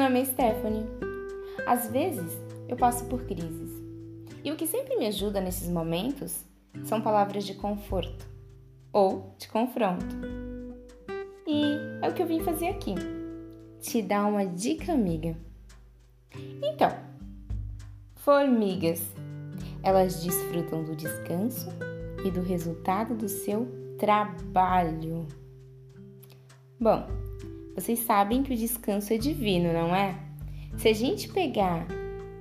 nome é Stephanie. Às vezes eu passo por crises. E o que sempre me ajuda nesses momentos são palavras de conforto ou de confronto. E é o que eu vim fazer aqui. Te dar uma dica amiga. Então, formigas. Elas desfrutam do descanso e do resultado do seu trabalho. Bom, vocês sabem que o descanso é divino, não é? Se a gente pegar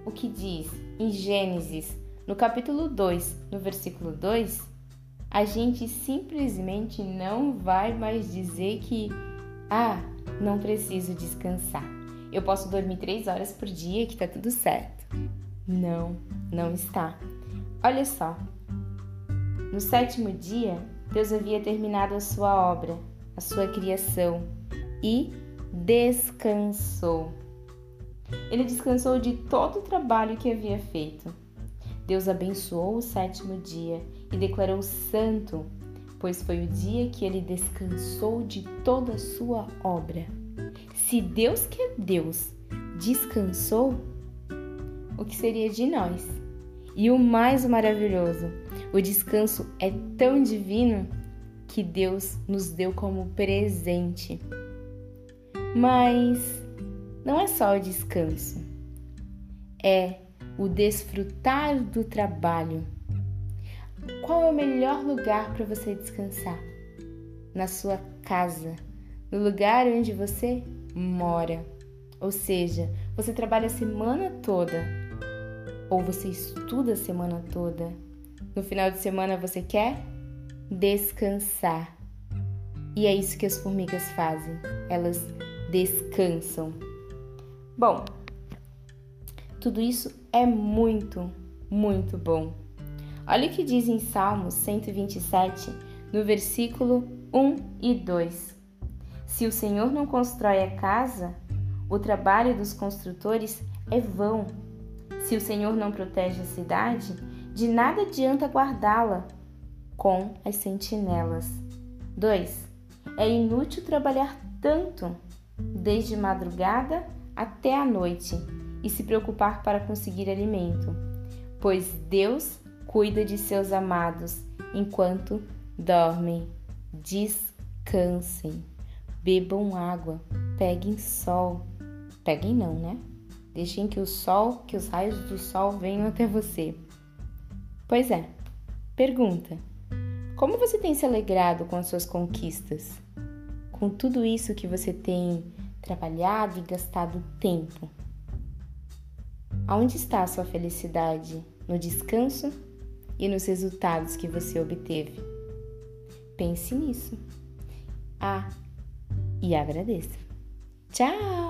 o que diz em Gênesis, no capítulo 2, no versículo 2, a gente simplesmente não vai mais dizer que, ah, não preciso descansar. Eu posso dormir três horas por dia que tá tudo certo. Não, não está. Olha só. No sétimo dia, Deus havia terminado a sua obra, a sua criação e descansou. Ele descansou de todo o trabalho que havia feito. Deus abençoou o sétimo dia e declarou santo, pois foi o dia que ele descansou de toda a sua obra. Se Deus que é Deus descansou, o que seria de nós? E o mais maravilhoso, o descanso é tão divino que Deus nos deu como presente. Mas não é só o descanso, é o desfrutar do trabalho. Qual é o melhor lugar para você descansar? Na sua casa, no lugar onde você mora. Ou seja, você trabalha a semana toda ou você estuda a semana toda. No final de semana você quer descansar. E é isso que as formigas fazem. Elas descansam. Bom, tudo isso é muito, muito bom. Olha o que diz em Salmos 127, no versículo 1 e 2. Se o Senhor não constrói a casa, o trabalho dos construtores é vão. Se o Senhor não protege a cidade, de nada adianta guardá-la com as sentinelas. 2. É inútil trabalhar tanto, desde madrugada até a noite, e se preocupar para conseguir alimento, pois Deus cuida de seus amados enquanto dormem. Descansem, bebam água, peguem sol. Peguem não, né? Deixem que o sol, que os raios do sol venham até você. Pois é. Pergunta: como você tem se alegrado com as suas conquistas? Com tudo isso que você tem trabalhado e gastado tempo? Aonde está a sua felicidade? No descanso e nos resultados que você obteve? Pense nisso. Ah, e agradeça. Tchau!